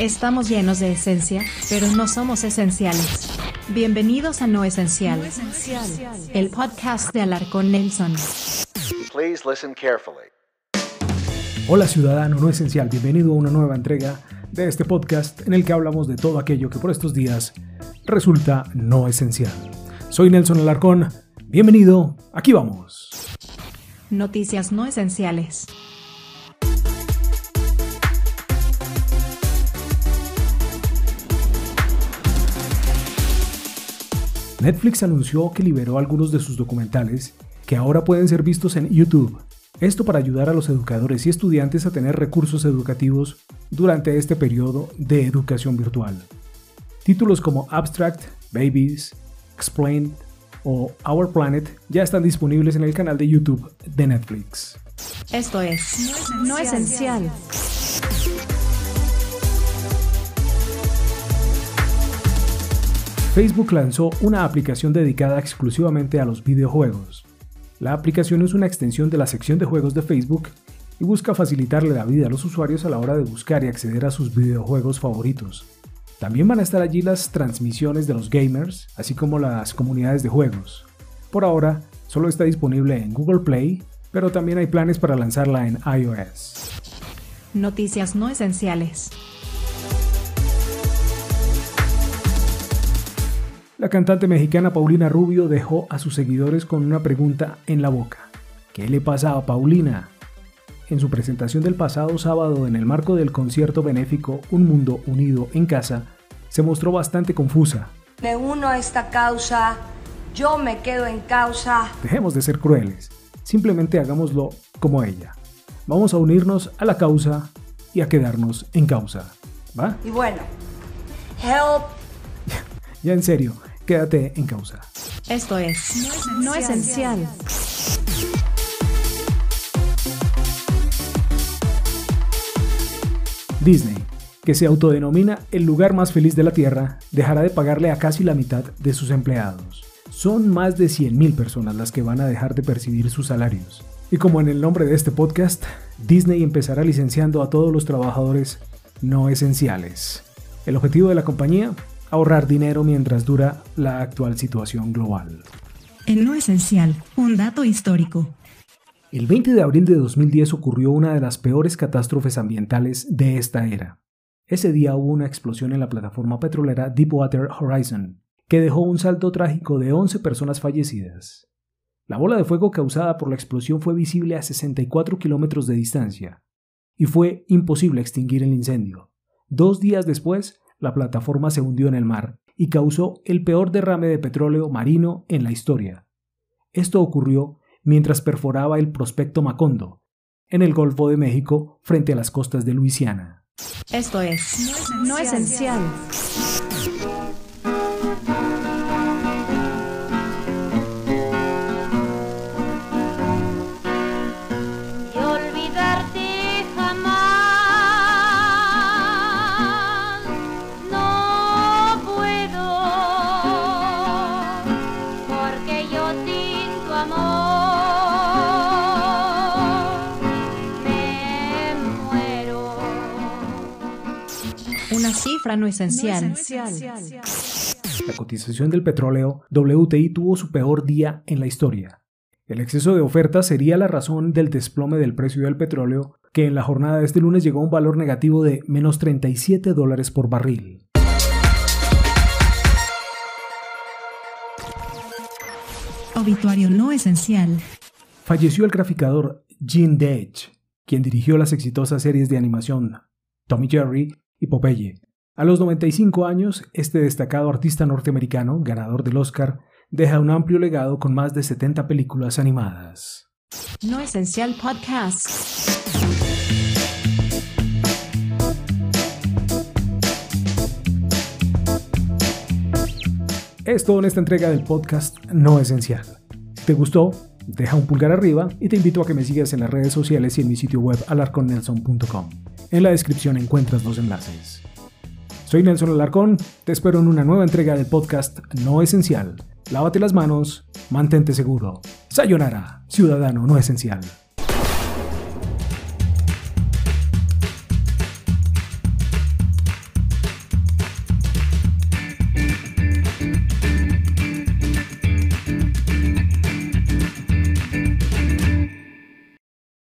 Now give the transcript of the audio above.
Estamos llenos de esencia, pero no somos esenciales. Bienvenidos a No Esencial, el podcast de Alarcón Nelson. Please listen carefully. Hola ciudadano no esencial, bienvenido a una nueva entrega de este podcast en el que hablamos de todo aquello que por estos días resulta no esencial. Soy Nelson Alarcón, bienvenido, aquí vamos. Noticias no esenciales. Netflix anunció que liberó algunos de sus documentales que ahora pueden ser vistos en YouTube. Esto para ayudar a los educadores y estudiantes a tener recursos educativos durante este periodo de educación virtual. Títulos como Abstract, Babies, Explained o Our Planet ya están disponibles en el canal de YouTube de Netflix. Esto es No Esencial. Facebook lanzó una aplicación dedicada exclusivamente a los videojuegos. La aplicación es una extensión de la sección de juegos de Facebook y busca facilitarle la vida a los usuarios a la hora de buscar y acceder a sus videojuegos favoritos. También van a estar allí las transmisiones de los gamers, así como las comunidades de juegos. Por ahora, solo está disponible en Google Play, pero también hay planes para lanzarla en iOS. Noticias no esenciales. La cantante mexicana Paulina Rubio dejó a sus seguidores con una pregunta en la boca. ¿Qué le pasa a Paulina? En su presentación del pasado sábado en el marco del concierto benéfico Un Mundo Unido en Casa, se mostró bastante confusa. Me uno a esta causa, yo me quedo en causa. Dejemos de ser crueles, simplemente hagámoslo como ella. Vamos a unirnos a la causa y a quedarnos en causa. ¿Va? Y bueno, help. Ya en serio, quédate en causa. Esto es No Esencial. Disney, que se autodenomina el lugar más feliz de la Tierra, dejará de pagarle a casi la mitad de sus empleados. Son más de 100.000 personas las que van a dejar de percibir sus salarios. Y como en el nombre de este podcast, Disney empezará licenciando a todos los trabajadores no esenciales. El objetivo de la compañía, ahorrar dinero mientras dura la actual situación global. En No Esencial, un dato histórico. El 20 de abril de 2010 ocurrió una de las peores catástrofes ambientales de esta era. Ese día hubo una explosión en la plataforma petrolera Deepwater Horizon, que dejó un salto trágico de 11 personas fallecidas. La bola de fuego causada por la explosión fue visible a 64 kilómetros de distancia, y fue imposible extinguir el incendio. Dos días después, la plataforma se hundió en el mar y causó el peor derrame de petróleo marino en la historia. Esto ocurrió mientras perforaba el prospecto Macondo, en el Golfo de México frente a las costas de Luisiana. Esto es No Esencial. Una cifra no esencial. La cotización del petróleo WTI tuvo su peor día en la historia. El exceso de oferta sería la razón del desplome del precio del petróleo, que en la jornada de este lunes llegó a un valor negativo de menos 37 dólares por barril. Obituario no esencial. Falleció el graficador Gene Deitch, quien dirigió las exitosas series de animación Tommy Jerry y Popeye. A los 95 años, este destacado artista norteamericano, ganador del Oscar, deja un amplio legado con más de 70 películas animadas. No Esencial Podcast. Es todo en esta entrega del podcast No Esencial. ¿Te gustó? Deja un pulgar arriba y te invito a que me sigas en las redes sociales y en mi sitio web alarconnelson.com. En la descripción encuentras los enlaces. Soy Nelson Alarcón, te espero en una nueva entrega del podcast No Esencial. Lávate las manos, mantente seguro. Sayonara, ciudadano no esencial.